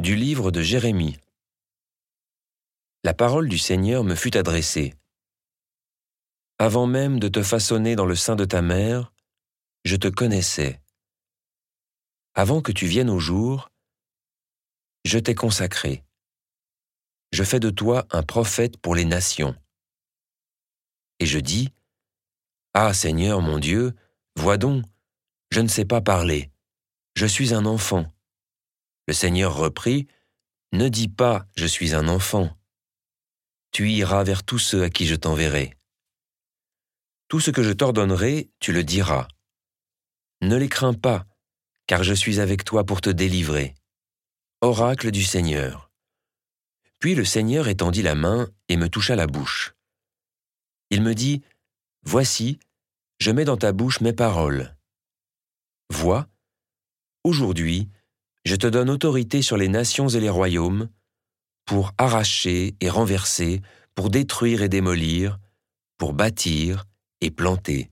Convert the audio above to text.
Du livre de Jérémie. La parole du Seigneur me fut adressée. Avant même de te façonner dans le sein de ta mère, je te connaissais. Avant que tu viennes au jour, je t'ai consacré. Je fais de toi un prophète pour les nations. Et je dis, Ah Seigneur mon Dieu, vois donc, je ne sais pas parler, je suis un enfant. Le Seigneur reprit, Ne dis pas, je suis un enfant. Tu iras vers tous ceux à qui je t'enverrai. Tout ce que je t'ordonnerai, tu le diras. Ne les crains pas, car je suis avec toi pour te délivrer. Oracle du Seigneur. Puis le Seigneur étendit la main et me toucha la bouche. Il me dit, Voici, je mets dans ta bouche mes paroles. Vois, aujourd'hui, je te donne autorité sur les nations et les royaumes, pour arracher et renverser, pour détruire et démolir, pour bâtir et planter.